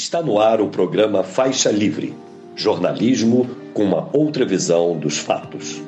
Está no ar o programa Faixa Livre jornalismo com uma outra visão dos fatos.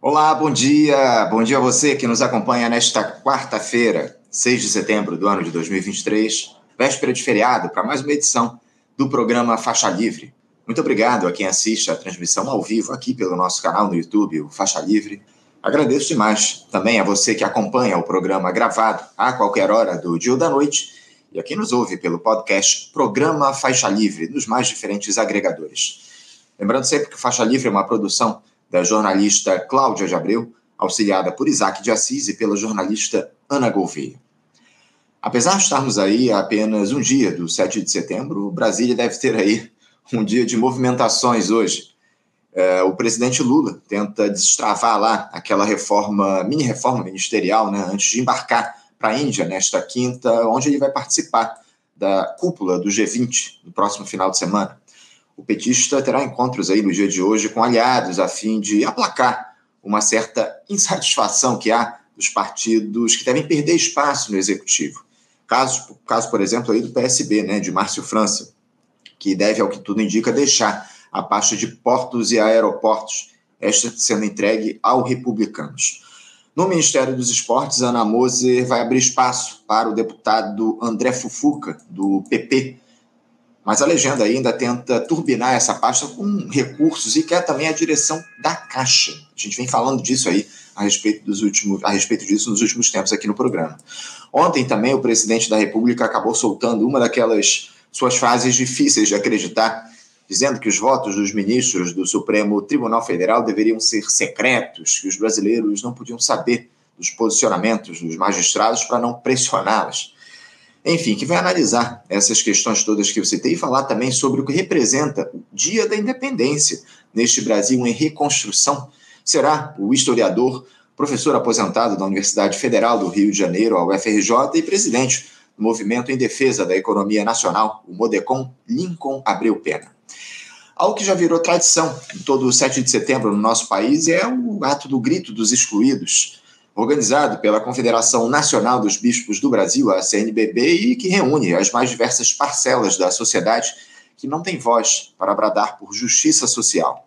Olá, bom dia. Bom dia a você que nos acompanha nesta quarta-feira, 6 de setembro do ano de 2023, véspera de feriado, para mais uma edição do programa Faixa Livre. Muito obrigado a quem assiste a transmissão ao vivo aqui pelo nosso canal no YouTube, o Faixa Livre. Agradeço demais também a você que acompanha o programa gravado a qualquer hora do dia ou da noite e a quem nos ouve pelo podcast Programa Faixa Livre, nos mais diferentes agregadores. Lembrando sempre que Faixa Livre é uma produção da jornalista Cláudia de Abreu, auxiliada por Isaac de Assis e pela jornalista Ana Gouveia. Apesar de estarmos aí a apenas um dia do 7 de setembro, Brasília deve ter aí um dia de movimentações hoje. É, o presidente Lula tenta destravar lá aquela reforma, mini reforma ministerial, né, antes de embarcar para a Índia nesta quinta, onde ele vai participar da cúpula do G20 no próximo final de semana. O petista terá encontros aí no dia de hoje com aliados a fim de aplacar uma certa insatisfação que há dos partidos que devem perder espaço no executivo. Caso, caso por exemplo, aí do PSB, né, de Márcio França, que deve, ao que tudo indica, deixar a pasta de portos e aeroportos, esta sendo entregue aos republicanos. No Ministério dos Esportes, Ana Moser vai abrir espaço para o deputado André Fufuca, do PP. Mas a legenda ainda tenta turbinar essa pasta com recursos e quer também a direção da Caixa. A gente vem falando disso aí a respeito, dos últimos, a respeito disso nos últimos tempos aqui no programa. Ontem também o presidente da República acabou soltando uma daquelas suas frases difíceis de acreditar dizendo que os votos dos ministros do Supremo Tribunal Federal deveriam ser secretos, que os brasileiros não podiam saber dos posicionamentos dos magistrados para não pressioná-los. Enfim, que vai analisar essas questões todas que eu citei e falar também sobre o que representa o Dia da Independência neste Brasil em reconstrução. Será o historiador, professor aposentado da Universidade Federal do Rio de Janeiro, a UFRJ, e presidente do Movimento em Defesa da Economia Nacional, o MODECOM, Lincoln Abreu Pena. Algo que já virou tradição em todo o 7 de setembro no nosso país é o ato do Grito dos Excluídos, organizado pela Confederação Nacional dos Bispos do Brasil, a CNBB, e que reúne as mais diversas parcelas da sociedade que não têm voz para bradar por justiça social.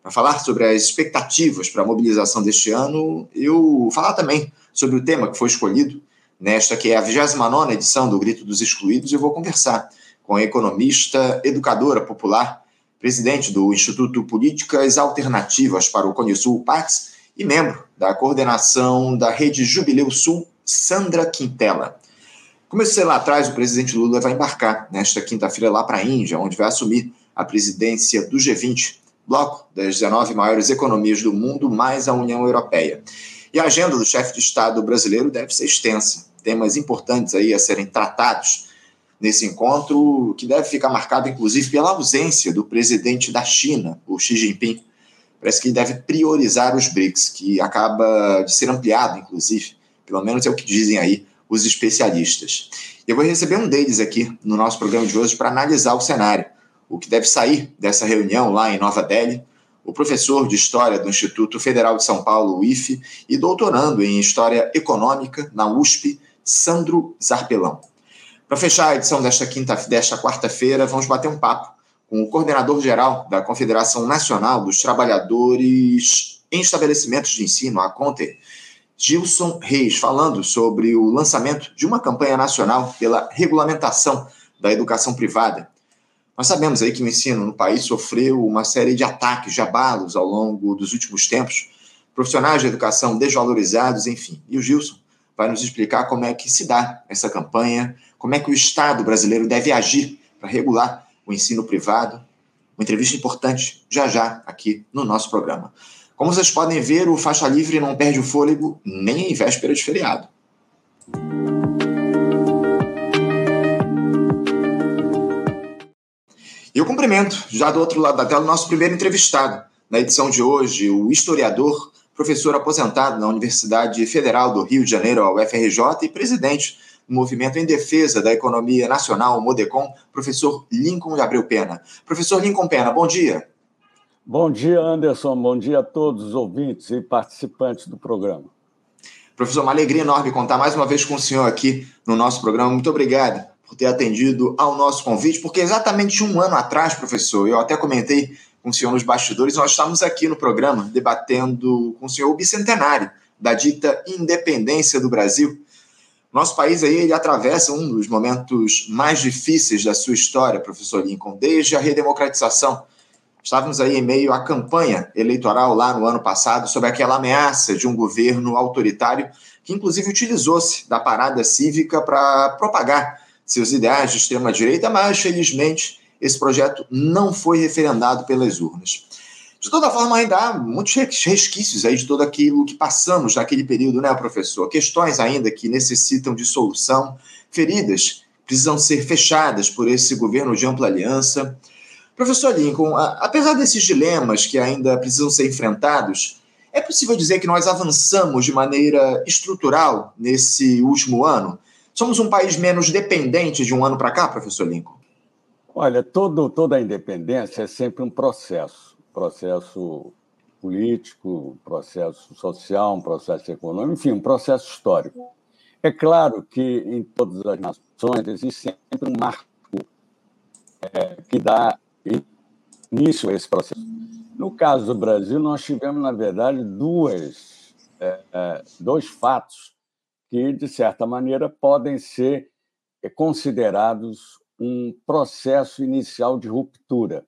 Para falar sobre as expectativas para a mobilização deste ano, eu falar também sobre o tema que foi escolhido nesta que é a 29 edição do Grito dos Excluídos, eu vou conversar com a economista, educadora popular presidente do Instituto Políticas Alternativas para o Cone Sul, PAX, e membro da coordenação da Rede Jubileu Sul, Sandra Quintela. Como eu sei lá atrás, o presidente Lula vai embarcar nesta quinta-feira lá para a Índia, onde vai assumir a presidência do G20, bloco das 19 maiores economias do mundo, mais a União Europeia. E a agenda do chefe de Estado brasileiro deve ser extensa, temas importantes aí a serem tratados nesse encontro, que deve ficar marcado, inclusive, pela ausência do presidente da China, o Xi Jinping. Parece que ele deve priorizar os BRICS, que acaba de ser ampliado, inclusive, pelo menos é o que dizem aí os especialistas. Eu vou receber um deles aqui no nosso programa de hoje para analisar o cenário, o que deve sair dessa reunião lá em Nova Delhi, o professor de História do Instituto Federal de São Paulo, o IFE, e doutorando em História Econômica na USP, Sandro Zarpelão. Para fechar a edição desta quinta, desta quarta-feira, vamos bater um papo com o coordenador-geral da Confederação Nacional dos Trabalhadores em Estabelecimentos de Ensino, a CONTE, Gilson Reis, falando sobre o lançamento de uma campanha nacional pela regulamentação da educação privada. Nós sabemos aí que o ensino no país sofreu uma série de ataques, de abalos ao longo dos últimos tempos, profissionais de educação desvalorizados, enfim. E o Gilson vai nos explicar como é que se dá essa campanha, como é que o Estado brasileiro deve agir para regular o ensino privado. Uma entrevista importante já já aqui no nosso programa. Como vocês podem ver, o Faixa Livre não perde o fôlego nem em véspera de feriado. E eu cumprimento, já do outro lado da tela, o nosso primeiro entrevistado. Na edição de hoje, o historiador, professor aposentado na Universidade Federal do Rio de Janeiro, a UFRJ, e presidente Movimento em Defesa da Economia Nacional, o MODECOM, professor Lincoln Gabriel Pena. Professor Lincoln Pena, bom dia. Bom dia, Anderson. Bom dia a todos os ouvintes e participantes do programa. Professor, uma alegria enorme contar mais uma vez com o senhor aqui no nosso programa. Muito obrigado por por ter atendido ao nosso convite, porque exatamente um ano atrás, professor, eu até comentei com o senhor nos bastidores, nós estávamos aqui no programa debatendo com o senhor o bicentenário da dita independência do Brasil. Nosso país aí ele atravessa um dos momentos mais difíceis da sua história, professor Lincoln, desde a redemocratização. Estávamos aí em meio à campanha eleitoral lá no ano passado sobre aquela ameaça de um governo autoritário que inclusive utilizou-se da parada cívica para propagar seus ideais de extrema direita, mas felizmente esse projeto não foi referendado pelas urnas. De toda forma, ainda há muitos resquícios aí de tudo aquilo que passamos naquele período, né, professor? Questões ainda que necessitam de solução, feridas precisam ser fechadas por esse governo de ampla aliança. Professor Lincoln, apesar desses dilemas que ainda precisam ser enfrentados, é possível dizer que nós avançamos de maneira estrutural nesse último ano? Somos um país menos dependente de um ano para cá, professor Lincoln? Olha, todo, toda a independência é sempre um processo, processo político, processo social, um processo econômico, enfim, um processo histórico. É claro que em todas as nações existe sempre um marco é, que dá início a esse processo. No caso do Brasil, nós tivemos, na verdade, duas, é, é, dois fatos que, de certa maneira, podem ser considerados um processo inicial de ruptura,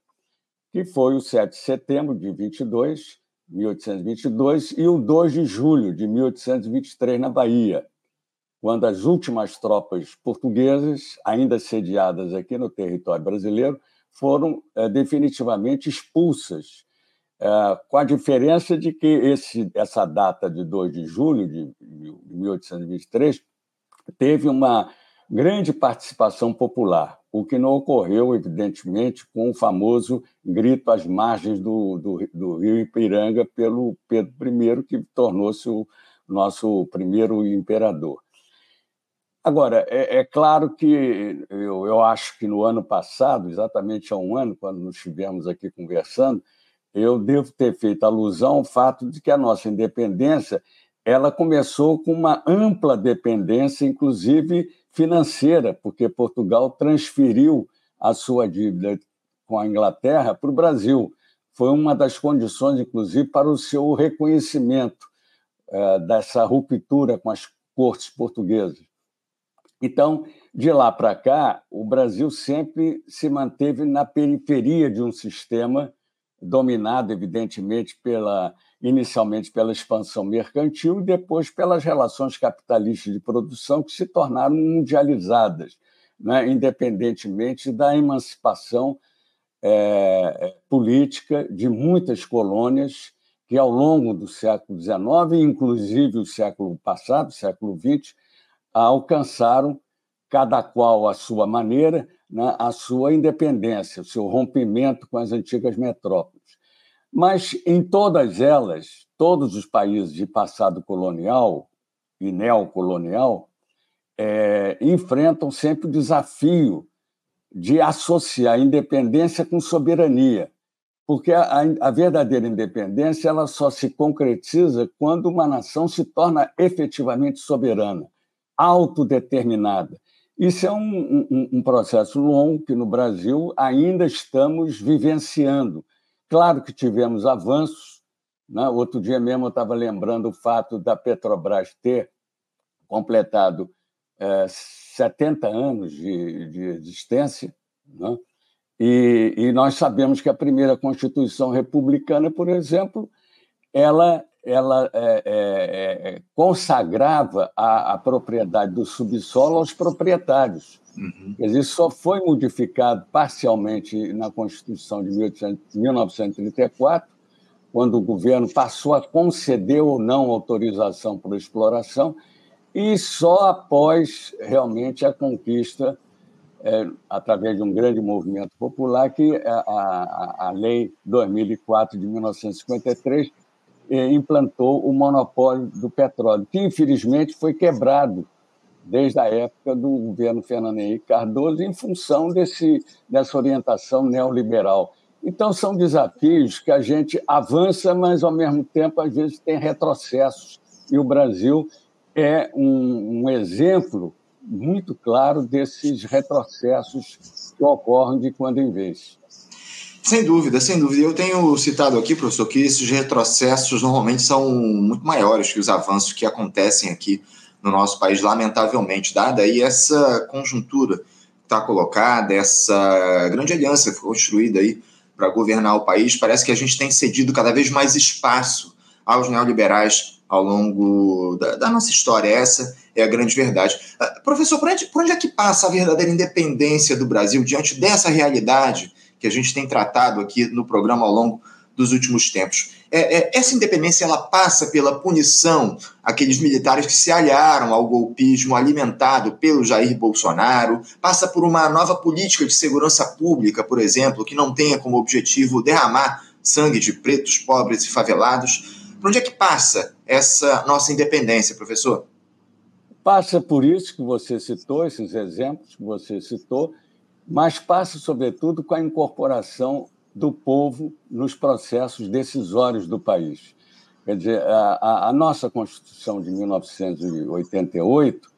que foi o 7 de setembro de 22, 1822 e o 2 de julho de 1823 na Bahia, quando as últimas tropas portuguesas, ainda sediadas aqui no território brasileiro, foram é, definitivamente expulsas, é, com a diferença de que esse, essa data de 2 de julho de, de 1823 teve uma grande participação popular, o que não ocorreu, evidentemente, com o famoso grito às margens do, do, do rio Ipiranga pelo Pedro I, que tornou-se o nosso primeiro imperador. Agora, é, é, claro que eu, eu acho que no ano passado, exatamente há um ano, quando nos estivemos aqui conversando, eu devo ter feito alusão ao fato de que a nossa independência ela começou com uma ampla dependência, inclusive financeira, porque Portugal transferiu a sua dívida com a Inglaterra para o Brasil. Foi uma das condições, inclusive, para o seu reconhecimento é, dessa ruptura com as cortes portuguesas. Então, de lá para cá, o Brasil sempre se manteve na periferia de um sistema dominado, evidentemente, pela inicialmente pela expansão mercantil e depois pelas relações capitalistas de produção que se tornaram mundializadas, né, independentemente da emancipação é, é política de muitas colônias que, ao longo do século XIX, inclusive o século passado, século XX, alcançaram, cada qual à sua maneira, né, a sua independência, o seu rompimento com as antigas metrópoles. Mas em todas elas, todos os países de passado colonial e neocolonial é, enfrentam sempre o desafio de associar independência com soberania, porque a, a, verdadeira independência ela só se concretiza quando uma nação se torna efetivamente soberana, autodeterminada. Isso é um, um, um processo longo que no Brasil ainda estamos vivenciando Claro que tivemos avanços. Né? Outro dia mesmo eu estava lembrando o fato da Petrobras ter completado é, 70 anos de, de existência. Né? E, e, nós sabemos que a primeira Constituição republicana, por exemplo, ela, ela é, é, é consagrava a, a propriedade do subsolo aos proprietários. Uhum. Quer dizer, isso só foi modificado parcialmente na Constituição de 1800, 1934, quando o governo passou a conceder ou não autorização para exploração, e só após realmente a conquista, é, através de um grande movimento popular, que a, a, a Lei 2004 de 1953 é, implantou o monopólio do petróleo, que infelizmente foi quebrado desde a época do governo Fernando Henrique Cardoso, em função desse, dessa orientação neoliberal. Então, são desafios que a gente avança, mas, ao mesmo tempo, às vezes tem retrocessos. E o Brasil é um, um exemplo muito claro desses retrocessos que ocorrem de quando em vez. Sem dúvida, sem dúvida. Eu tenho citado aqui, professor, que esses retrocessos normalmente são muito maiores que os avanços que acontecem aqui no nosso país, lamentavelmente, dada aí essa conjuntura que está colocada, essa grande aliança que foi construída aí para governar o país, parece que a gente tem cedido cada vez mais espaço aos neoliberais ao longo da, da nossa história. Essa é a grande verdade. Uh, professor, por onde, por onde é que passa a verdadeira independência do Brasil diante dessa realidade que a gente tem tratado aqui no programa ao longo dos últimos tempos. É, é, essa independência ela passa pela punição àqueles militares que se aliaram ao golpismo alimentado pelo Jair Bolsonaro, passa por uma nova política de segurança pública, por exemplo, que não tenha como objetivo derramar sangue de pretos, pobres e favelados. Por onde é que passa essa nossa independência, professor? Passa por isso que você citou, esses exemplos que você citou, mas passa, sobretudo, com a incorporação do povo nos processos decisórios do país. Quer dizer, a, a, nossa Constituição de 1988,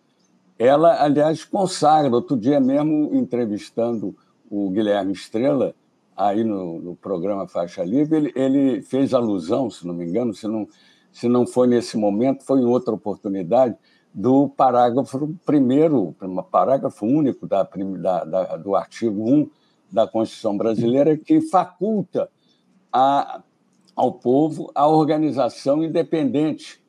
ela, aliás, consagra. Outro dia mesmo, entrevistando o Guilherme Estrela, aí no, no programa Faixa Livre, ele, ele, fez alusão, se não me engano, se não, se não foi nesse momento, foi em outra oportunidade, do parágrafo primeiro, parágrafo único da, da, da, do artigo 1 da Constituição brasileira, que faculta a, ao povo a organização independente,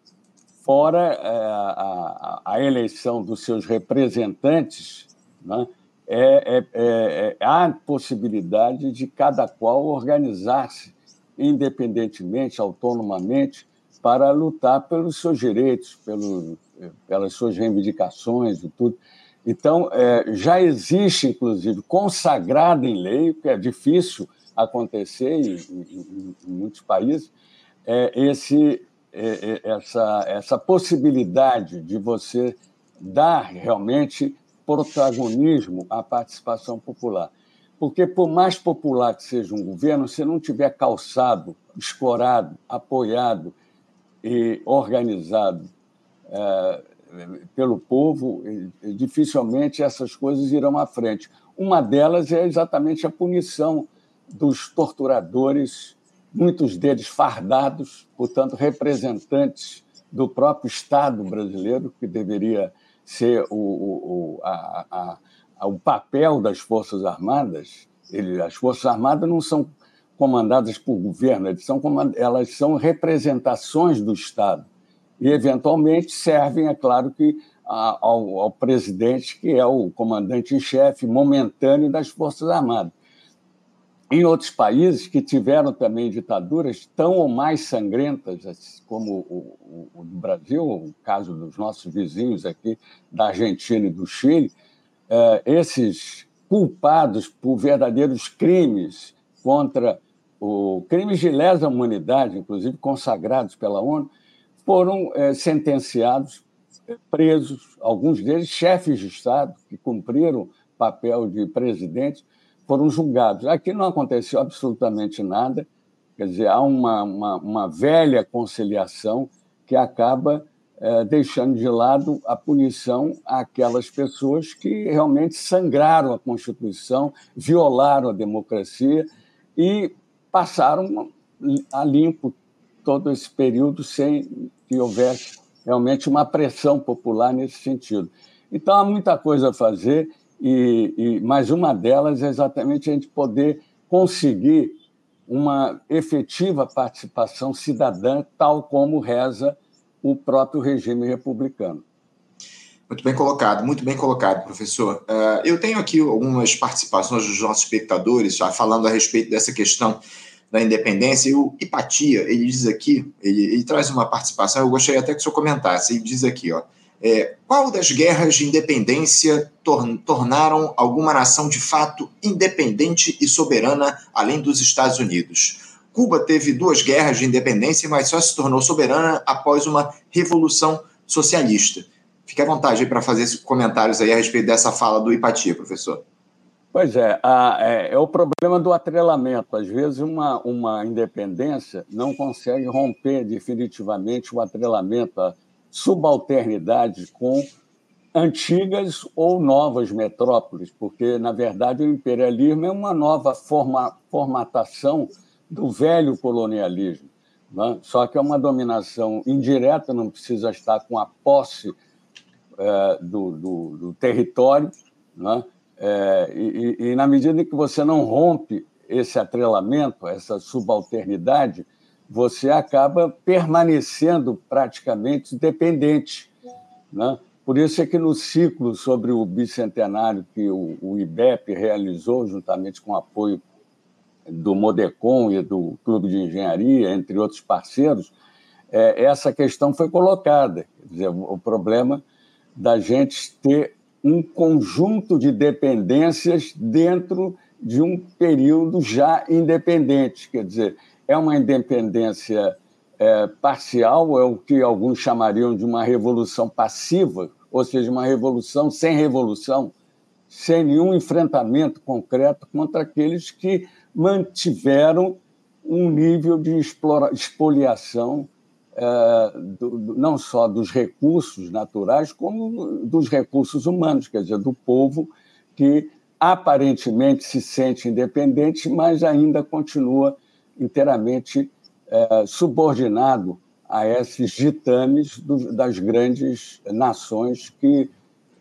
fora é, a, a, eleição dos seus representantes, né? é, é, é, há possibilidade de cada qual organizar-se independentemente, autonomamente, para lutar pelos seus direitos, pelo, pelas suas reivindicações e tudo. Então, é, já existe, inclusive, consagrado em lei, que é difícil acontecer em, em, em muitos países, é, esse, é, é, essa, essa possibilidade de você dar realmente protagonismo à participação popular. Porque, por mais popular que seja um governo, se não tiver calçado, escorado, apoiado e organizado é, pelo povo, dificilmente essas coisas irão à frente. Uma delas é exatamente a punição dos torturadores, muitos deles fardados, portanto, representantes do próprio Estado brasileiro, que deveria ser o, o, a, a, o papel das Forças Armadas. Ele, as Forças Armadas não são comandadas por governo, elas são, elas são representações do Estado e, eventualmente, servem, é claro que, ao, ao presidente, que é o comandante em chefe momentâneo das Forças Armadas. Em outros países que tiveram também ditaduras tão ou mais sangrentas, como o, o, o do Brasil, o caso dos nossos vizinhos aqui, da Argentina e do Chile, eh, esses culpados por verdadeiros crimes contra o crimes de lesa humanidade, inclusive consagrados pela ONU, foram é, sentenciados, presos, alguns deles chefes de Estado, que cumpriram papel de presidente, foram julgados. Aqui não aconteceu absolutamente nada, quer dizer, há uma, uma, uma velha conciliação que acaba é, deixando de lado a punição àquelas pessoas que realmente sangraram a Constituição, violaram a democracia e passaram a limpo todo esse período sem que houvesse realmente uma pressão popular nesse sentido. Então, há muita coisa a fazer, e, e mais uma delas é exatamente a gente poder conseguir uma efetiva participação cidadã, tal como reza o próprio regime republicano. Muito bem colocado, muito bem colocado, professor. Uh, eu tenho aqui algumas participações dos nossos espectadores, já falando a respeito dessa questão da independência. E o Hipatia, ele diz aqui, ele, ele traz uma participação, eu gostaria até que o senhor comentasse. Ele diz aqui, ó, é, qual das guerras de independência tor tornaram alguma nação de fato independente e soberana além dos Estados Unidos? Cuba teve duas guerras de independência, mas só se tornou soberana após uma revolução socialista. Fique à vontade para fazer comentários aí a respeito dessa fala do Hipatia, professor. Pois é, a, é, é, o problema do atrelamento. Às vezes, uma, uma independência não consegue romper definitivamente o atrelamento, a subalternidade com antigas ou novas metrópoles, porque, na verdade, o imperialismo é uma nova forma, formatação do velho colonialismo. Né? Só que é uma dominação indireta, não precisa estar com a posse é, do, do, do, território, né? É, e, e, na medida que você não rompe esse atrelamento, essa subalternidade, você acaba permanecendo praticamente dependente. Né? Por isso é que no ciclo sobre o bicentenário que o, o IBEP realizou, juntamente com o apoio do Modecon e do Clube de Engenharia, entre outros parceiros, é, essa questão foi colocada. Quer dizer, o problema da gente ter um conjunto de dependências dentro de um período já independente. Quer dizer, é uma independência é, parcial, é o que alguns chamariam de uma revolução passiva, ou seja, uma revolução sem revolução, sem nenhum enfrentamento concreto contra aqueles que mantiveram um nível de explora, expoliação do, do, não só dos recursos naturais, como dos recursos humanos, quer dizer, do povo que aparentemente se sente independente, mas ainda continua inteiramente é, subordinado a esses ditames do, das grandes nações que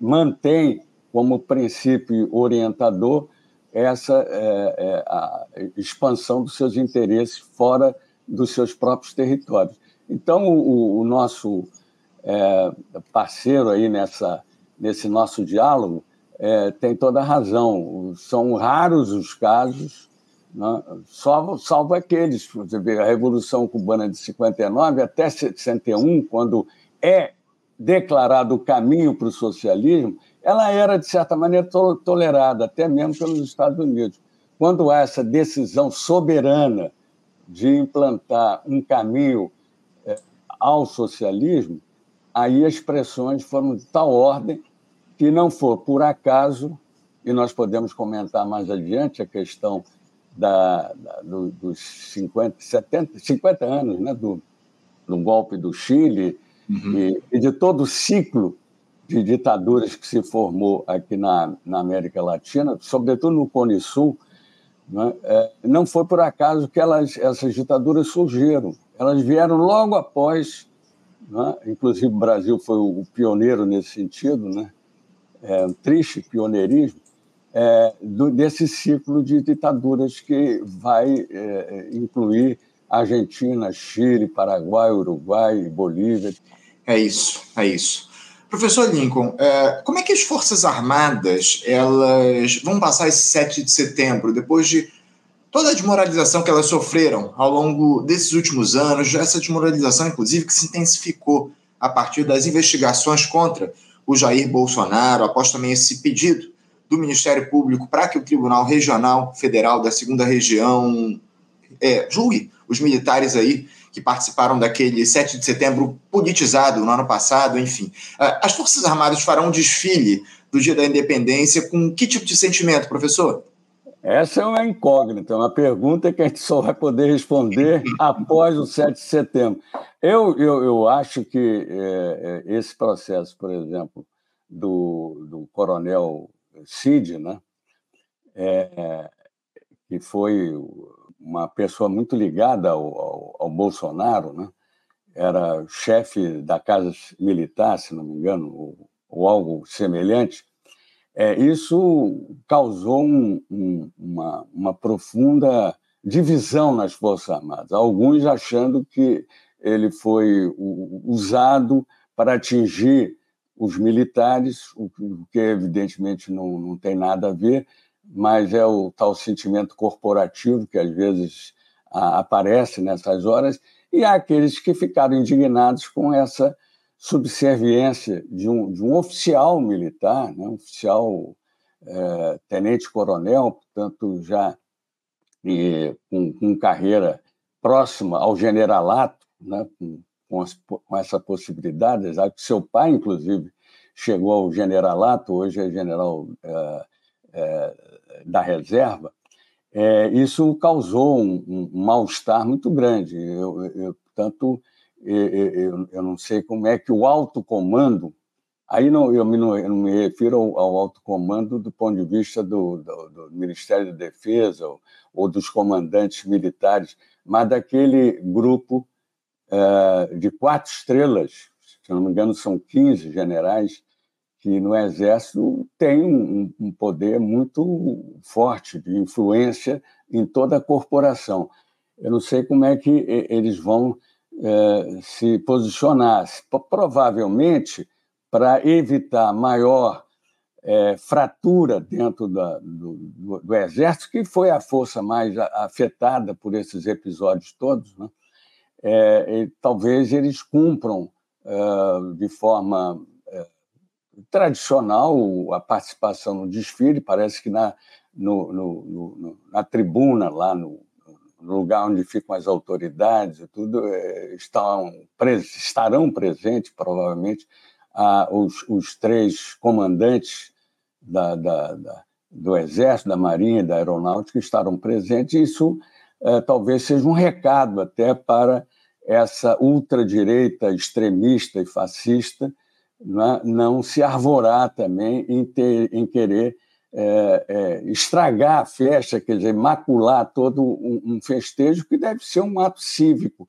mantêm como princípio orientador essa é, é, expansão dos seus interesses fora dos seus próprios territórios. Então, o, o nosso é, parceiro aí nessa, nesse nosso diálogo é, tem toda a razão. São raros os casos, né? salvo, salvo aqueles. Você vê, a Revolução Cubana de 59 até 61, quando é declarado o caminho para o socialismo, ela era, de certa maneira, to tolerada, até mesmo pelos Estados Unidos. Quando há essa decisão soberana de implantar um caminho ao socialismo, aí as pressões foram de tal ordem que não for por acaso, e nós podemos comentar mais adiante a questão da, da, do, dos 50, 70, 50 anos né, do, do golpe do Chile uhum. e, e, de todo o ciclo de ditaduras que se formou aqui na, na América Latina, sobretudo no Cone Sul, né, é, não foi por acaso que elas, essas ditaduras surgiram. Elas vieram logo após, né? inclusive o Brasil foi o pioneiro nesse sentido, né? é, um triste pioneirismo, é, do, desse ciclo de ditaduras que vai é, incluir Argentina, Chile, Paraguai, Uruguai, Bolívia. É isso, é isso. Professor Lincoln, é, como é que as Forças Armadas elas vão passar esse 7 de setembro, depois de toda a desmoralização que elas sofreram ao longo desses últimos anos, essa desmoralização, inclusive, que se intensificou a partir das investigações contra o Jair Bolsonaro, após também esse pedido do Ministério Público para que o Tribunal Regional Federal da Segunda Região é, julgue os militares aí que participaram daquele 7 de setembro politizado no ano passado, enfim. Ah, as Forças Armadas farão um desfile do Dia da Independência com que tipo de sentimento, professor? Essa é uma incógnita, uma pergunta que a gente só vai poder responder após o 7 de setembro. Eu, eu, eu acho que é, é, esse processo, por exemplo, do, do coronel Cid, né, é, que foi uma pessoa muito ligada ao, ao, ao Bolsonaro, né, era chefe da Casa Militar, se não me engano, ou, ou algo semelhante, é, isso causou um, um, uma, uma profunda divisão nas Forças Armadas, alguns achando que ele foi usado para atingir os militares, o que evidentemente não, não tem nada a ver, mas é o tal sentimento corporativo que às vezes aparece nessas horas, e há aqueles que ficaram indignados com essa subserviência de um, de um oficial militar, né, um oficial é, tenente-coronel, portanto, já e, com, com, carreira próxima ao generalato, né, com, com, as, com, essa possibilidade, já que seu pai, inclusive, chegou ao generalato, hoje é general é, é, da reserva, é, isso causou um, um mal-estar muito grande. Eu, eu, portanto, eu, não sei como é que o alto comando Aí não, eu, me, não, eu me refiro ao, ao, alto comando do ponto de vista do, do, do Ministério da Defesa ou, ou, dos comandantes militares, mas daquele grupo é, de quatro estrelas, se não me engano, são 15 generais, que no Exército tem um, um poder muito forte de influência em toda a corporação. Eu não sei como é que eles vão é, se posicionar. Provavelmente para evitar maior é, fratura dentro da, do, do, do, Exército, que foi a força mais afetada por esses episódios todos, né? é, talvez eles cumpram é, de forma tradicional a participação no desfile, parece que na, no, no, no, na tribuna, lá no, lugar onde ficam as autoridades e tudo, é, estão, estarão presentes, provavelmente, ah, os, os, três comandantes da, da, da, do Exército, da Marinha e da Aeronáutica estarão presentes. Isso eh, talvez seja um recado até para essa ultradireita extremista e fascista né, não se arvorar também em, ter, em querer é, é, estragar a festa, quer dizer, macular todo um, um, festejo que deve ser um ato cívico,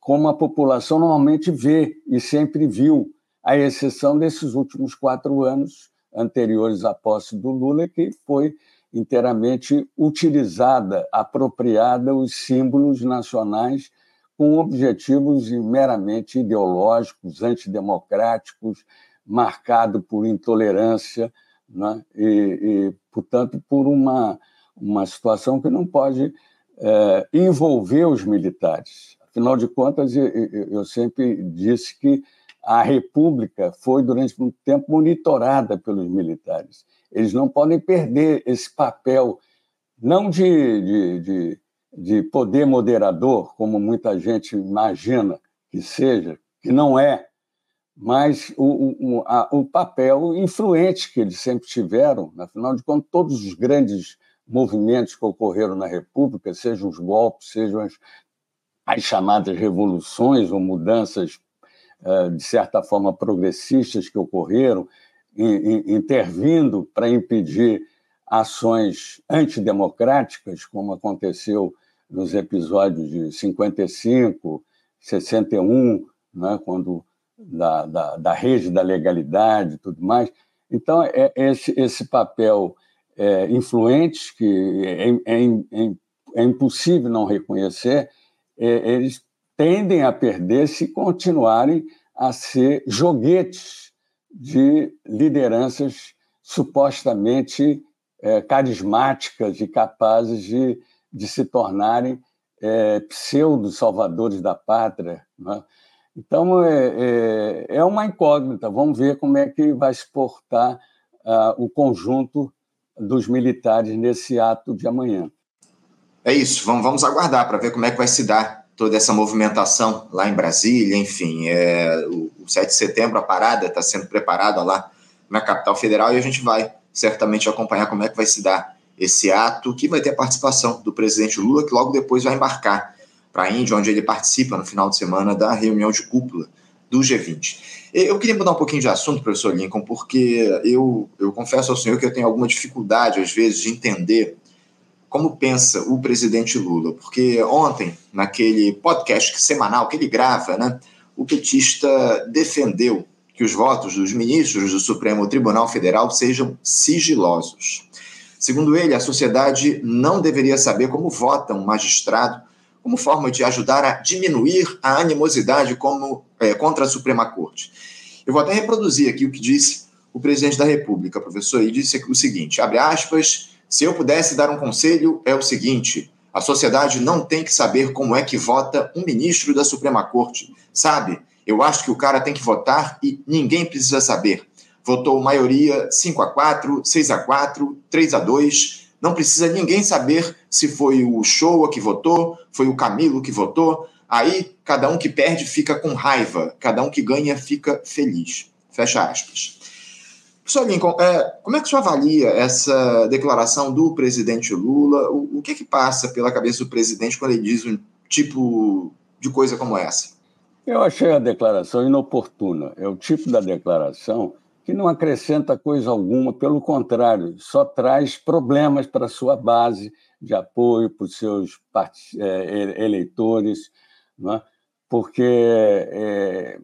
como a população normalmente vê e sempre viu à exceção desses últimos quatro anos anteriores à posse do Lula, que foi inteiramente utilizada, apropriada os símbolos nacionais com objetivos meramente ideológicos, antidemocráticos, marcado por intolerância né? e, e, portanto, por uma, uma situação que não pode é, envolver os militares. Afinal de contas, eu, sempre disse que a República foi, durante muito tempo, monitorada pelos militares. Eles não podem perder esse papel, não de, de, de, de poder moderador, como muita gente imagina que seja, que não é, mas o, o, a, o papel influente que eles sempre tiveram, afinal de contas, todos os grandes movimentos que ocorreram na República, sejam os golpes, sejam as, as chamadas revoluções ou mudanças eh, de certa forma, progressistas que ocorreram, intervindo para impedir ações antidemocráticas, como aconteceu nos episódios de 55, 61, né, quando da, da, da rede da legalidade e tudo mais. Então, é esse, esse papel é, influente, que é, é, é, é impossível não reconhecer, é, eles tendem a perder se continuarem a ser joguetes de lideranças supostamente é, carismáticas e capazes de, de se tornarem é, pseudo-salvadores da pátria. Né? Então, é, é, é, uma incógnita. Vamos ver como é que vai se portar uh, o conjunto dos militares nesse ato de amanhã. É isso. Vamos, vamos aguardar para ver como é que vai se dar toda essa movimentação lá em Brasília, enfim, é, o, o 7 de setembro, a parada está sendo preparada lá na capital federal e a gente vai certamente acompanhar como é que vai se dar esse ato, que vai ter a participação do presidente Lula, que logo depois vai embarcar para a Índia, onde ele participa no final de semana da reunião de cúpula do G20. Eu queria mudar um pouquinho de assunto, professor Lincoln, porque eu, eu confesso ao senhor que eu tenho alguma dificuldade, às vezes, de entender como pensa o presidente Lula, porque ontem, naquele podcast semanal que ele grava, né, o petista defendeu que os votos dos ministros do Supremo Tribunal Federal sejam sigilosos. Segundo ele, a sociedade não deveria saber como vota um magistrado, como forma de ajudar a diminuir a animosidade como, é, contra a Suprema Corte. Eu vou até reproduzir aqui o que disse o presidente da República, professor, e disse o seguinte: abre aspas se eu pudesse dar um conselho, é o seguinte: a sociedade não tem que saber como é que vota um ministro da Suprema Corte. Sabe? Eu acho que o cara tem que votar e ninguém precisa saber. Votou maioria 5 a 4, 6 a 4, 3 a 2. Não precisa ninguém saber se foi o Showa que votou, foi o Camilo que votou. Aí cada um que perde fica com raiva, cada um que ganha fica feliz. Fecha aspas. Professor Lincoln, é, como é que o senhor avalia essa declaração do presidente Lula? O, o que, que passa pela cabeça do presidente quando ele diz um tipo de coisa como essa? Eu achei a declaração inoportuna. É o tipo da declaração que não acrescenta coisa alguma, pelo contrário, só traz problemas para a sua base de apoio, para os seus é, eleitores, é? porque é,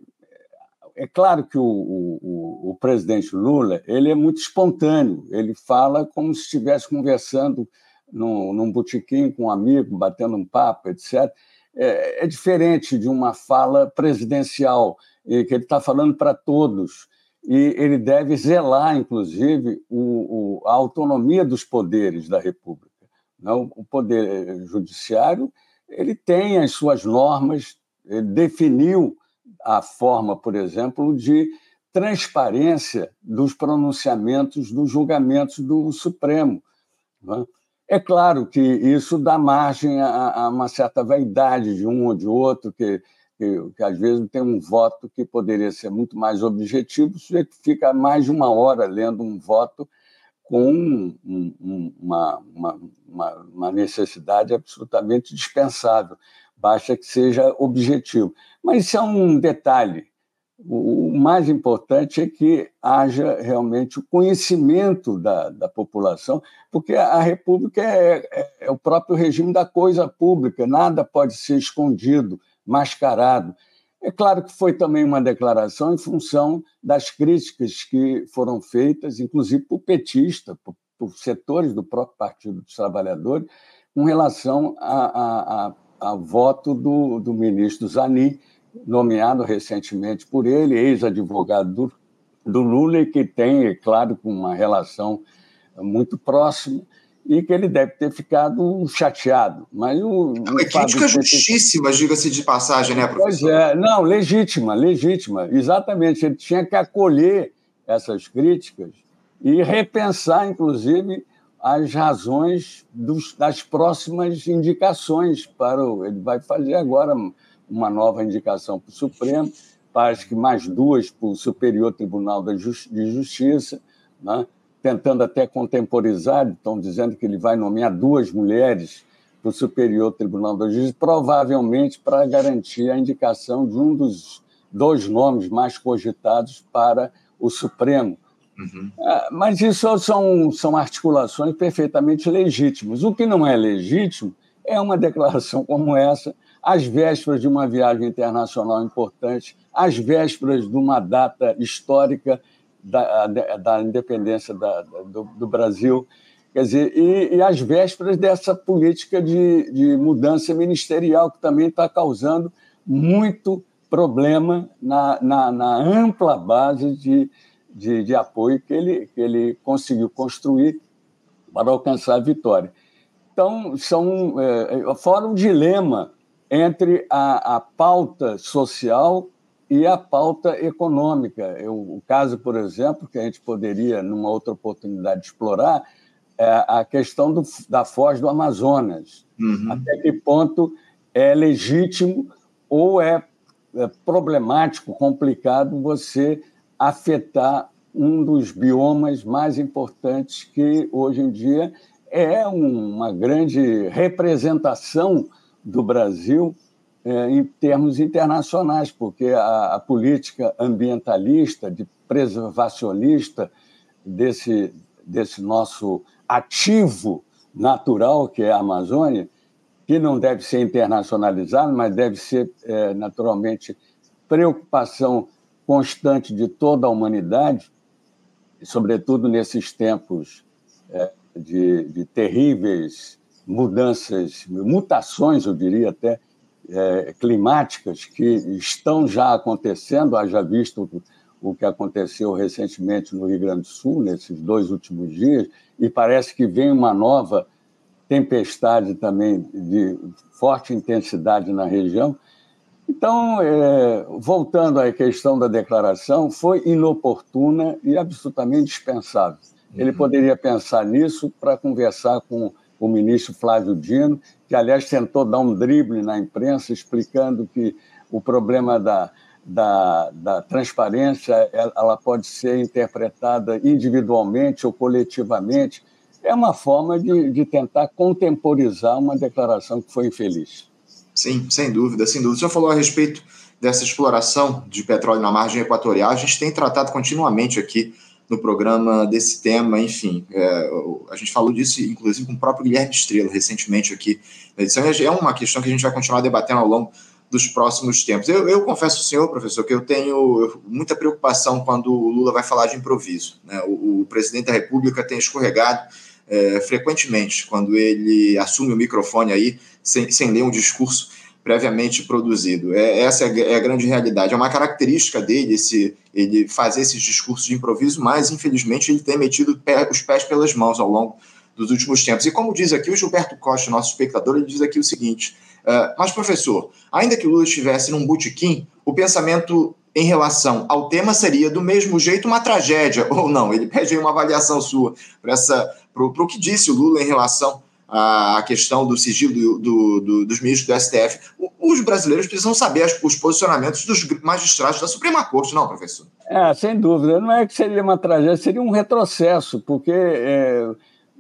é, claro que o, o, o, presidente Lula ele é muito espontâneo, ele fala como se estivesse conversando num, num botequim com um amigo, batendo um papo, etc. É, é diferente de uma fala presidencial, que ele está falando para todos e ele deve zelar, inclusive, o, o, a autonomia dos poderes da República. Não, o poder judiciário ele tem as suas normas, definiu a forma, por exemplo, de transparência dos pronunciamentos dos julgamentos do Supremo. É? é claro que isso dá margem a, a, uma certa vaidade de um ou de outro, que que, que, às vezes tem um voto que poderia ser muito mais objetivo, sujeito fica mais de uma hora lendo um voto com um, um, uma, uma, uma, necessidade absolutamente dispensável. Basta que seja objetivo. Mas isso é um detalhe. O, o mais importante é que haja realmente o conhecimento da, da população, porque a República é, é, é o próprio regime da coisa pública, nada pode ser escondido mascarado. É claro que foi também uma declaração em função das críticas que foram feitas, inclusive por petista, por, por setores do próprio Partido dos Trabalhadores, com relação ao voto do, do ministro Zanin, nomeado recentemente por ele, ex-advogado do, do Lula, e que tem, é claro, uma relação muito próxima e que ele deve ter ficado chateado. Mas o, é crítica justíssima, diga-se de passagem, né, professor? Pois é, não, legítima, legítima. Exatamente, ele tinha que acolher essas críticas e repensar, inclusive, as razões dos, das próximas indicações para o. Ele vai fazer agora uma nova indicação para o Supremo, parece que mais duas para o Superior Tribunal de Justiça, né? Tentando até contemporizar, estão dizendo que ele vai nomear duas mulheres para o Superior Tribunal da Justiça, provavelmente para garantir a indicação de um dos dois nomes mais cogitados para o Supremo. Uhum. É, mas isso são, são articulações perfeitamente legítimas. O que não é legítimo é uma declaração como essa, às vésperas de uma viagem internacional importante, às vésperas de uma data histórica da, da independência da, do, do, Brasil. Quer dizer, e, e às vésperas dessa política de, de mudança ministerial, que também está causando muito problema na, na, na ampla base de, de, de, apoio que ele, que ele conseguiu construir para alcançar a vitória. Então, são, é, fora um dilema entre a, a pauta social e a pauta econômica. Eu, o caso, por exemplo, que a gente poderia, numa outra oportunidade, explorar, é a questão do, da Foz do Amazonas. Uhum. Até que ponto é legítimo ou é, é problemático, complicado você afetar um dos biomas mais importantes que hoje em dia é uma grande representação do Brasil é, em termos internacionais, porque a, a, política ambientalista, de preservacionista desse, desse nosso ativo natural, que é a Amazônia, que não deve ser internacionalizado, mas deve ser, é, naturalmente, preocupação constante de toda a humanidade, sobretudo nesses tempos é, de, de terríveis mudanças, mutações, eu diria até, é, climáticas que estão já acontecendo, haja visto o que aconteceu recentemente no Rio Grande do Sul, nesses dois últimos dias, e parece que vem uma nova tempestade também de forte intensidade na região. Então, é, voltando à questão da declaração, foi inoportuna e absolutamente dispensável. Ele uhum. poderia pensar nisso para conversar com o ministro Flávio Dino, que, aliás, tentou dar um drible na imprensa explicando que o problema da, da, da transparência ela pode ser interpretada individualmente ou coletivamente. É uma forma de, de tentar contemporizar uma declaração que foi infeliz. Sim, sem dúvida, sem dúvida. O senhor falou a respeito dessa exploração de petróleo na margem equatorial. A gente tem tratado continuamente aqui no programa desse tema, enfim, é, a gente falou disso inclusive com o próprio Guilherme Estrela recentemente aqui na edição, é uma questão que a gente vai continuar debatendo ao longo dos próximos tempos. Eu, eu confesso ao senhor, professor, que eu tenho muita preocupação quando o Lula vai falar de improviso. Né? O, o presidente da República tem escorregado é, frequentemente quando ele assume o microfone aí sem, sem ler um discurso previamente produzido. É, essa é a, é a, grande realidade. É uma característica dele esse, ele fazer esses discursos de improviso, mas infelizmente ele tem metido pé, os pés pelas mãos ao longo dos últimos tempos. E como diz aqui o Gilberto Costa, nosso espectador, ele diz aqui o seguinte: uh, mas professor, ainda que Lula estivesse num botequim, o pensamento em relação ao tema seria do mesmo jeito uma tragédia ou não? Ele pede aí uma avaliação sua para o que disse o Lula em relação a questão do sigilo do, do, do, dos ministros do STF. Os brasileiros precisam saber os posicionamentos dos magistrados da Suprema Corte, não, professor? É, sem dúvida. Não é que seria uma tragédia, seria um retrocesso, porque é,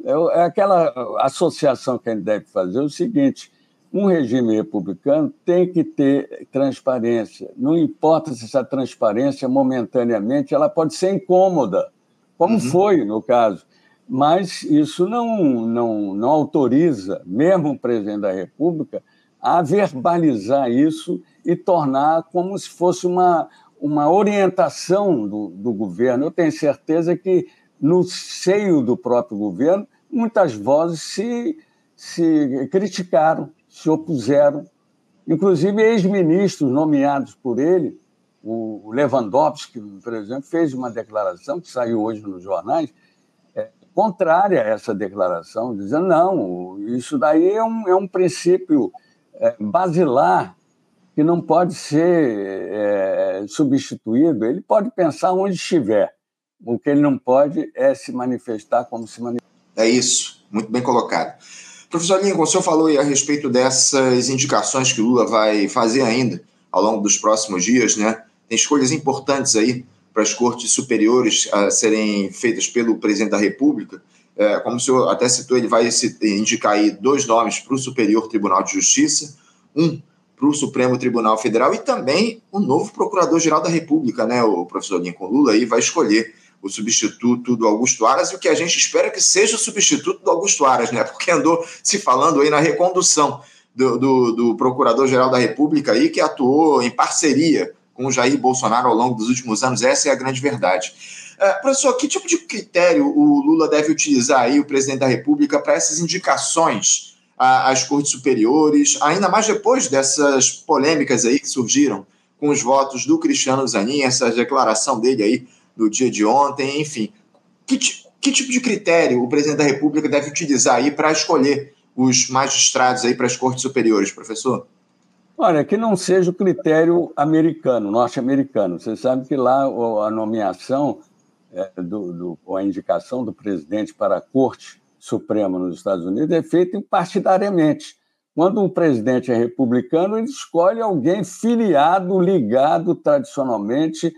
é, é aquela associação que a gente deve fazer é o seguinte: um regime republicano tem que ter transparência. Não importa se essa transparência, momentaneamente, ela pode ser incômoda, como uhum. foi no caso mas isso não, não, não autoriza, mesmo o presidente da República, a verbalizar isso e tornar como se fosse uma, uma orientação do, do governo. Eu tenho certeza que, no seio do próprio governo, muitas vozes se, se criticaram, se opuseram. Inclusive, ex-ministros nomeados por ele, o Lewandowski, por exemplo, fez uma declaração que saiu hoje nos jornais, contrária a essa declaração, dizendo não, isso daí é um, é um princípio é, basilar que não pode ser é, substituído. Ele pode pensar onde estiver. O que ele não pode é se manifestar como se manifesta. É isso, muito bem colocado. Professor Lincoln, o senhor falou a respeito dessas indicações que o Lula vai fazer ainda ao longo dos próximos dias, né? Tem escolhas importantes aí para as cortes superiores a serem feitas pelo presidente da República. É, como o senhor até citou, ele vai indicar aí dois nomes para o Superior Tribunal de Justiça, um para o Supremo Tribunal Federal e também o novo Procurador-Geral da República, né, o professor Lincoln Lula, aí vai escolher o substituto do Augusto Aras, e o que a gente espera que seja o substituto do Augusto Aras, né, porque andou se falando aí na recondução do, do, do Procurador-Geral da República aí, que atuou em parceria com Jair Bolsonaro ao longo dos últimos anos. Essa é a grande verdade. Uh, professor, que tipo de critério o Lula deve utilizar aí, o presidente da República, para essas indicações às cortes superiores, ainda mais depois dessas polêmicas aí que surgiram com os votos do Cristiano Zanin, essa declaração dele aí no dia de ontem, enfim. Que, que tipo de critério o presidente da República deve utilizar aí para escolher os magistrados aí para as cortes superiores, professor? Olha, que não seja o critério americano, norte-americano. Você sabe que lá a nomeação, é, do, do, ou a indicação do presidente para a Corte Suprema nos Estados Unidos é feita partidariamente. Quando um presidente é republicano, ele escolhe alguém filiado, ligado tradicionalmente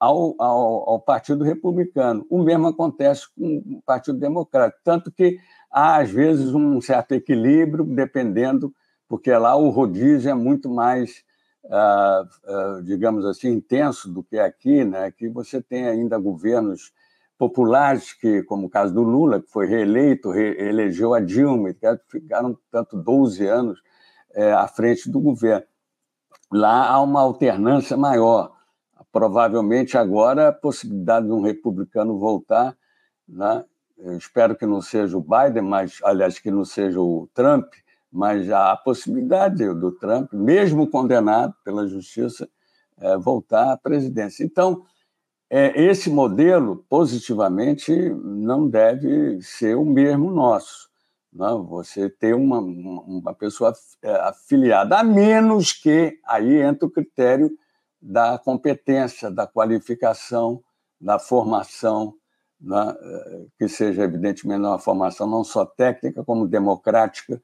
ao, ao, ao Partido Republicano. O mesmo acontece com o Partido Democrático. Tanto que há, às vezes, um certo equilíbrio, dependendo porque lá o rodízio é muito mais, uh, uh, digamos assim, intenso do que aqui, né? Aqui você tem ainda governos populares, que, como o caso do Lula, que foi reeleito, reelegeu a Dilma, que ficaram tanto 12 anos é, à frente do governo. Lá há uma alternância maior. Provavelmente agora a possibilidade de um republicano voltar, né? Eu espero que não seja o Biden, mas aliás que não seja o Trump, mas há a possibilidade do Trump, mesmo condenado pela justiça, é, voltar à presidência. Então, é, esse modelo, positivamente, não deve ser o mesmo nosso. Não, você ter uma, uma pessoa é, afiliada, a menos que aí entra o critério da competência, da qualificação, da formação, né, que seja, evidentemente, uma formação não só técnica, como democrática,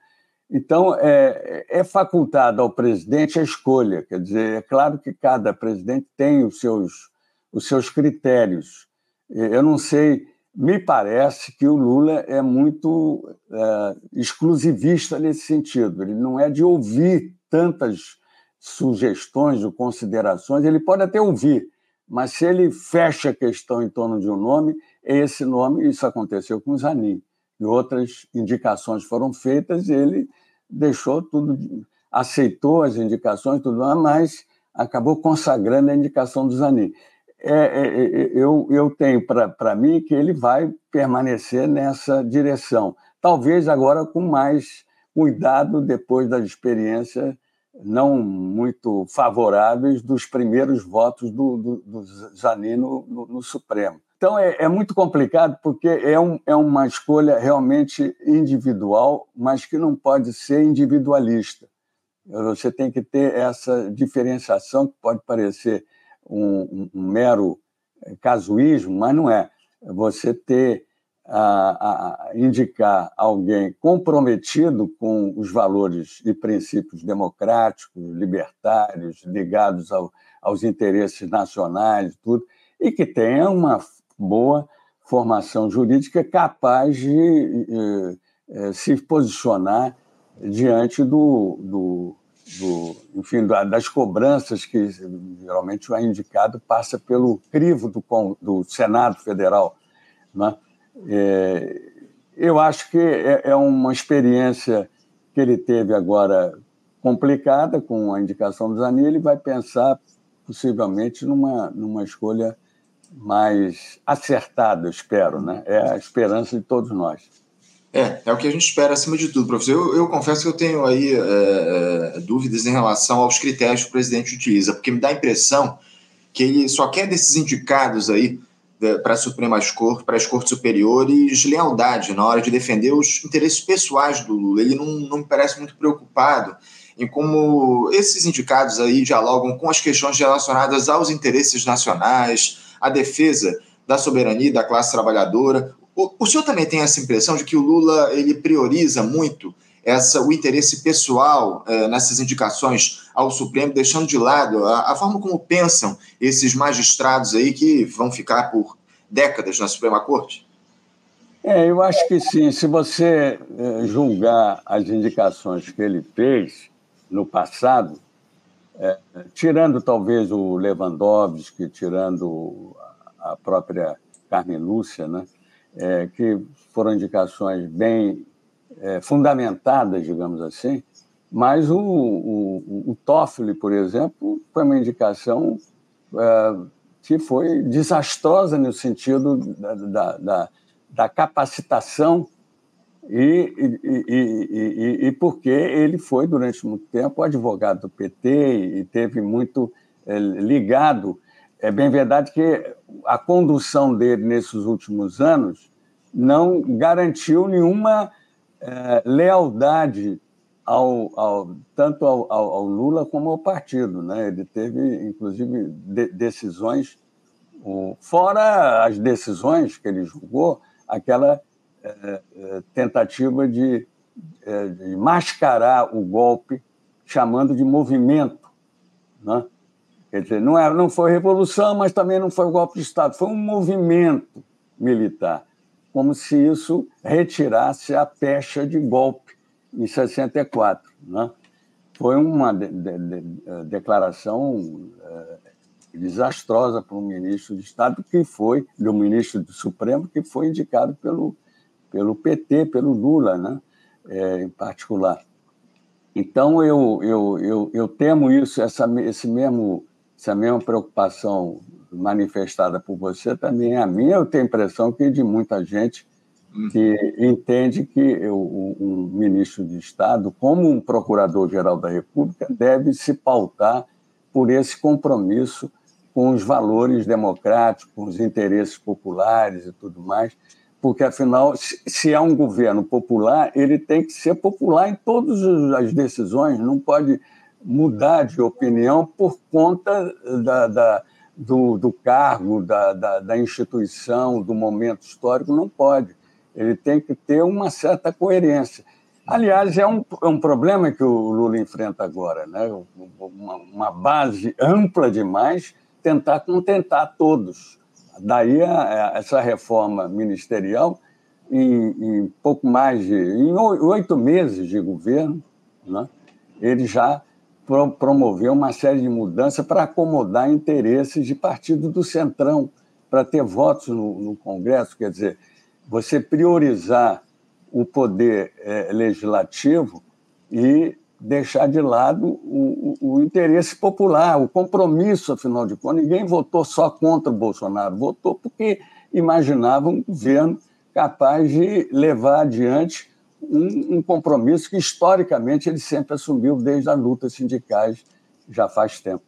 então, é, é facultada ao presidente a escolha, quer dizer, é claro que cada presidente tem os seus, os seus critérios. Eu não sei, me parece que o Lula é muito é, exclusivista nesse sentido, ele não é de ouvir tantas sugestões ou considerações, ele pode até ouvir, mas se ele fecha a questão em torno de um nome, é esse nome, isso aconteceu com o Zanin. E outras indicações foram feitas e ele deixou tudo, aceitou as indicações, tudo mas acabou consagrando a indicação do Zanin. É, é, é, eu, eu tenho para mim que ele vai permanecer nessa direção. Talvez agora com mais cuidado depois da experiência não muito favoráveis dos primeiros votos do, do, do Zanino no, no, Supremo. Então é, é, muito complicado porque é, um, é uma escolha realmente individual, mas que não pode ser individualista. Você tem que ter essa diferenciação que pode parecer um, um, mero eh, casuísmo, mas não é. Você ter a, a, indicar alguém comprometido com os valores e princípios democráticos, libertários, ligados ao, aos interesses nacionais, tudo, e que tenha uma boa formação jurídica capaz de eh, eh, se posicionar diante do, do, do, enfim, das cobranças que geralmente o indicado passa pelo crivo do, do Senado Federal. Né? É, eu acho que é, é uma experiência que ele teve agora complicada com a indicação do Zanini, ele vai pensar possivelmente numa, numa escolha mais acertada, espero. Né? É a esperança de todos nós. É, é o que a gente espera acima de tudo, professor. Eu, eu confesso que eu tenho aí é, é, dúvidas em relação aos critérios que o presidente utiliza, porque me dá a impressão que ele só quer desses indicados aí é, para a Suprema Corte, para as Cortes Superiores, lealdade na hora de defender os interesses pessoais do Lula. Ele não, não me parece muito preocupado em como esses indicados aí dialogam com as questões relacionadas aos interesses nacionais, à defesa da soberania da classe trabalhadora. O, o senhor também tem essa impressão de que o Lula ele prioriza muito essa, o interesse pessoal eh, nessas indicações ao Supremo, deixando de lado a, a, forma como pensam esses magistrados aí que vão ficar por décadas na Suprema Corte? É, eu acho que sim. Se você eh, julgar as indicações que ele fez no passado, é, tirando talvez o Lewandowski, tirando a própria Carmen Lúcia, né? é, que foram indicações bem é, fundamentadas, digamos assim, mas o, o, o Toffoli, por exemplo, foi uma indicação é, que foi desastrosa no sentido da, da, da, da capacitação e, e, e, e, porque ele foi, durante muito tempo, advogado do PT e teve muito é, ligado é bem verdade que a condução dele nesses últimos anos não garantiu nenhuma é, lealdade ao, ao, tanto ao, ao, Lula como ao partido. Né? Ele teve, inclusive, de, decisões, fora as decisões que ele julgou, aquela tentativa de, é, de mascarar o golpe, chamando de movimento. Né? Quer dizer, não, era, não foi revolução, mas também não foi um golpe de Estado, foi um movimento militar, como se isso retirasse a pecha de golpe em 64. Né? Foi uma de, de, declaração é, desastrosa para um ministro de Estado que foi, do ministro do Supremo, que foi indicado pelo, pelo PT, pelo Lula, né? É, em particular. Então, eu, eu, eu, eu temo isso, essa, esse mesmo essa mesma preocupação manifestada por você também é a minha. Eu tenho a impressão que de muita gente que entende que um ministro de Estado, como um procurador-geral da República, deve se pautar por esse compromisso com os valores democráticos, com os interesses populares e tudo mais, porque, afinal, se é um governo popular, ele tem que ser popular em todas as decisões, não pode mudar de opinião por conta da, da do, do, cargo, da, da, da, instituição, do momento histórico, não pode. Ele tem que ter uma certa coerência. Aliás, é um, é um problema que o Lula enfrenta agora, né? uma, uma base ampla demais, tentar contentar todos. Daí a, a, essa reforma ministerial, em, em, pouco mais de. em oito meses de governo, né? ele já pro, promoveu uma série de mudanças para acomodar interesses de partido do Centrão, para ter votos no, no, Congresso. Quer dizer, você priorizar o poder é, legislativo e deixar de lado o, o, o, interesse popular, o compromisso, afinal de contas. Ninguém votou só contra o Bolsonaro, votou porque imaginava um governo capaz de levar adiante um, um compromisso que, historicamente, ele sempre assumiu desde as lutas sindicais, já faz tempo.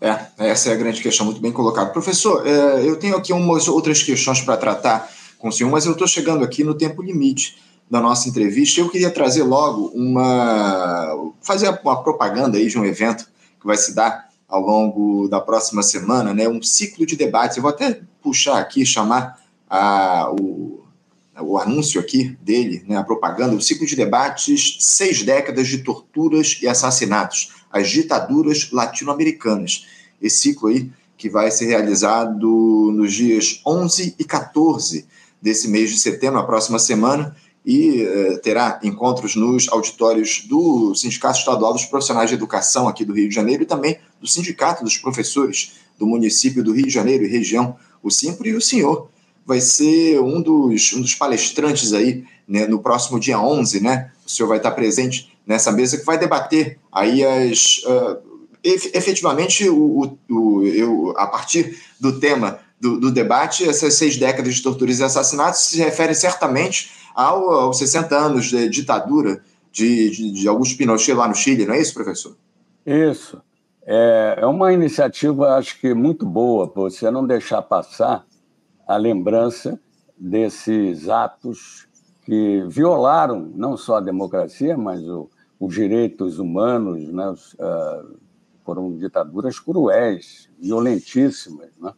É, essa é a grande questão, muito bem colocado. Professor, é, eu tenho aqui umas outras questões para tratar com o senhor, mas eu estou chegando aqui no tempo limite da nossa entrevista. Eu queria trazer logo uma. fazer uma propaganda aí de um evento que vai se dar ao longo da próxima semana, né? Um ciclo de debates. Eu vou até puxar aqui, chamar a, o, o anúncio aqui dele, né, a propaganda, o ciclo de debates Seis Décadas de Torturas e Assassinatos, as Ditaduras Latino-Americanas. Esse ciclo aí que vai ser realizado nos dias 11 e 14 desse mês de setembro, a próxima semana, e eh, terá encontros nos auditórios do Sindicato Estadual dos Profissionais de Educação aqui do Rio de Janeiro e também do Sindicato dos Professores do município do Rio de Janeiro e região, o Simpro e o senhor vai ser um dos, um dos palestrantes aí né, no próximo dia 11, né? O senhor vai estar presente nessa mesa que vai debater aí as... Uh, efetivamente, o, o, eu, a partir do tema do, do, debate, essas seis décadas de torturas e assassinatos se refere certamente ao, aos 60 anos de ditadura de, de, de Augusto Pinochet lá no Chile, não é isso, professor? Isso. É, é uma iniciativa, acho que muito boa, você não deixar passar a lembrança desses atos que violaram não só a democracia, mas o, os direitos humanos, né? Os, uh, foram ditaduras cruéis, violentíssimas. Né?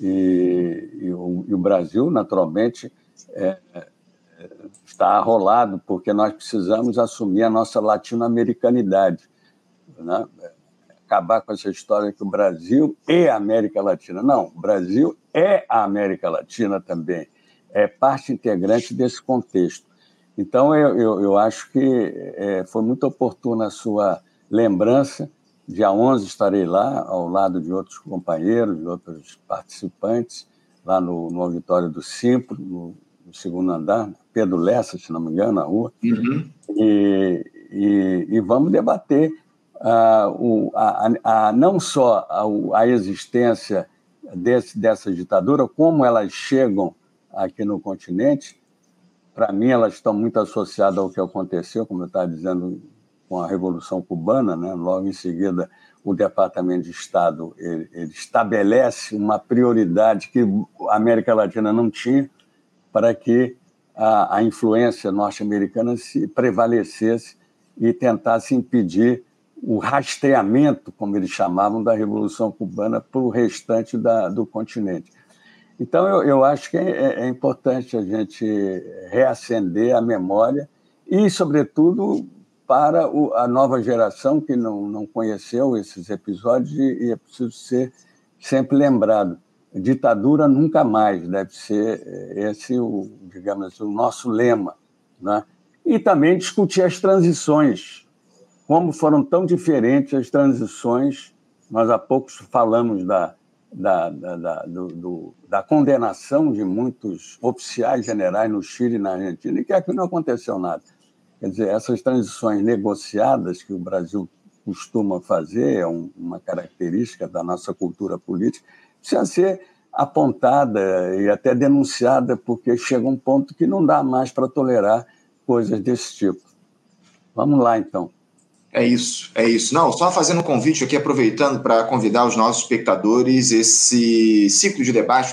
E, e, o, e, o, Brasil, naturalmente, é, está arrolado, porque nós precisamos assumir a nossa latino-americanidade. Né? acabar com essa história que o Brasil e a América Latina. Não, o Brasil é a América Latina também, é parte integrante desse contexto. Então, eu, eu, eu acho que é, foi muito oportuna a sua lembrança. Dia 11 estarei lá, ao lado de outros companheiros, de outros participantes, lá no, no auditório do Simpro, no, no, segundo andar, Pedro Lessa, se não me engano, na rua. Uhum. E, e, e vamos debater a, a, a, não só a, a existência desse, dessa ditadura, como elas chegam aqui no continente. Para mim, elas estão muito associadas ao que aconteceu, como eu estava dizendo, com a Revolução Cubana. Né? Logo em seguida, o Departamento de Estado ele, ele estabelece uma prioridade que a América Latina não tinha para que a, a influência norte-americana se prevalecesse e tentasse impedir o rastreamento, como eles chamavam, da Revolução Cubana para o restante da, do continente. Então, eu, eu acho que é, é, importante a gente reacender a memória e, sobretudo, para o, a nova geração que não, não conheceu esses episódios e, e é preciso ser sempre lembrado. Ditadura nunca mais deve ser esse o, digamos, o nosso lema, né? E também discutir as transições, como foram tão diferentes as transições. Nós há pouco falamos da, da, da, da, do, do, da condenação de muitos oficiais generais no Chile e na Argentina, e que aqui não aconteceu nada. Quer dizer, essas transições negociadas que o Brasil costuma fazer, é um, uma característica da nossa cultura política, precisa ser apontada e até denunciada, porque chega um ponto que não dá mais para tolerar coisas desse tipo. Vamos lá, então. É isso, é isso. Não, só fazendo um convite aqui, aproveitando para convidar os nossos espectadores, esse ciclo de debate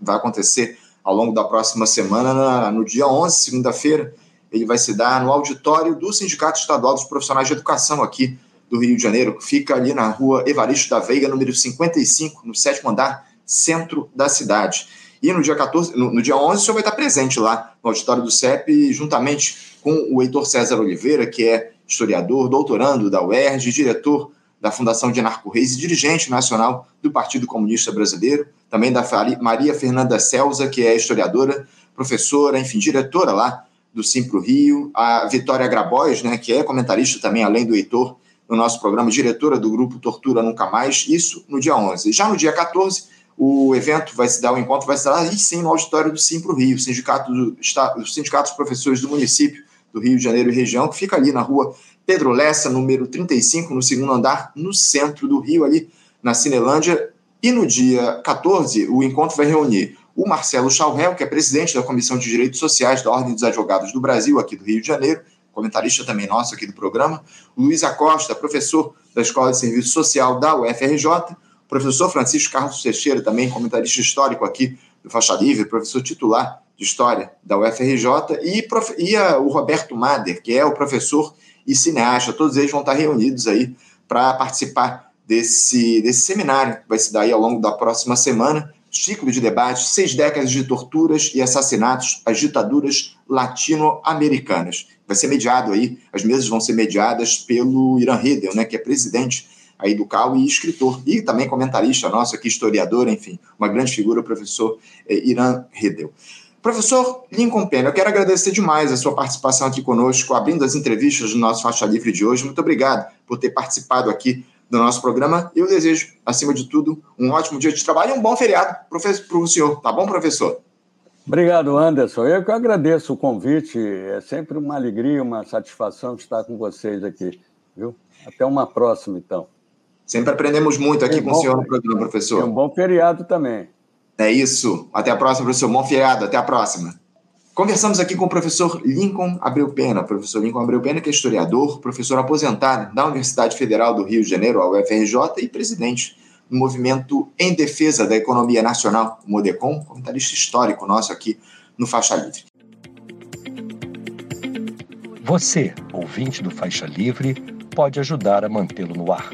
vai acontecer ao longo da próxima semana, no dia 11, segunda-feira, ele vai se dar no auditório do Sindicato Estadual dos Profissionais de Educação aqui do Rio de Janeiro, que fica ali na rua Evaristo da Veiga, número 55, no sétimo andar, centro da cidade. E no dia 14, no, no dia 11, o senhor vai estar presente lá no auditório do CEP, juntamente com o Heitor César Oliveira, que é historiador, doutorando da UERJ, diretor da Fundação de Anarco Reis e dirigente nacional do Partido Comunista Brasileiro, também da Maria Fernanda Celsa, que é historiadora, professora, enfim, diretora lá do Simpro Rio, a Vitória Grabois, né, que é comentarista também, além do Heitor, no nosso programa, diretora do grupo Tortura Nunca Mais, isso no dia 11. Já no dia 14, o evento vai se dar, o encontro vai se dar aí sim no auditório do Sim para o Rio, sindicato do, o Sindicato dos Professores do município do Rio de Janeiro e região, que fica ali na rua Pedro Lessa, número 35, no segundo andar, no centro do Rio, ali na Cinelândia. E no dia 14, o encontro vai reunir o Marcelo Chalrel, que é presidente da Comissão de Direitos Sociais da Ordem dos Advogados do Brasil, aqui do Rio de Janeiro, comentarista também nosso aqui do programa, Luiz Acosta, professor da Escola de Serviço Social da UFRJ, professor Francisco Carlos Teixeira, também comentarista histórico aqui do Faixa Livre, professor titular de História da UFRJ, e, prof... e a, o Roberto Mader, que é o professor e cineasta, todos eles vão estar reunidos aí para participar desse, desse seminário que vai se dar aí ao longo da próxima semana, ciclo de debate, seis décadas de torturas e assassinatos às ditaduras latino-americanas. Vai ser mediado aí, as mesas vão ser mediadas pelo Irã Hedel, né, que é presidente aí do CAU e escritor, e também comentarista nosso aqui, historiador, enfim, uma grande figura, o professor eh, Irã Hedel. Professor Lincoln Pena, eu quero agradecer demais a sua participação aqui conosco, abrindo as entrevistas do nosso Faixa Livre de hoje. Muito obrigado por ter participado aqui do nosso programa. Eu desejo, acima de tudo, um ótimo dia de trabalho e um bom feriado para o senhor. Tá bom, professor? Obrigado, Anderson. Eu que agradeço o convite. É sempre uma alegria, uma satisfação estar com vocês aqui. Viu? Até uma próxima, então. Sempre aprendemos muito aqui com o senhor no programa, professor. um bom feriado também. É isso. Até a próxima, professor. Bom feriado. Até a próxima. Conversamos aqui com o professor Lincoln Abreu Pena. Professor Lincoln Abreu Pena, que é historiador, professor aposentado da Universidade Federal do Rio de Janeiro, a UFRJ, e presidente do movimento em defesa da economia nacional, o Modecom, comentarista histórico nosso aqui no Faixa Livre. Você, ouvinte do Faixa Livre, pode ajudar a mantê-lo no ar.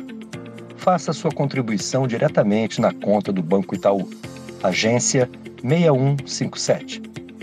Faça sua contribuição diretamente na conta do Banco Itaú, agência 6157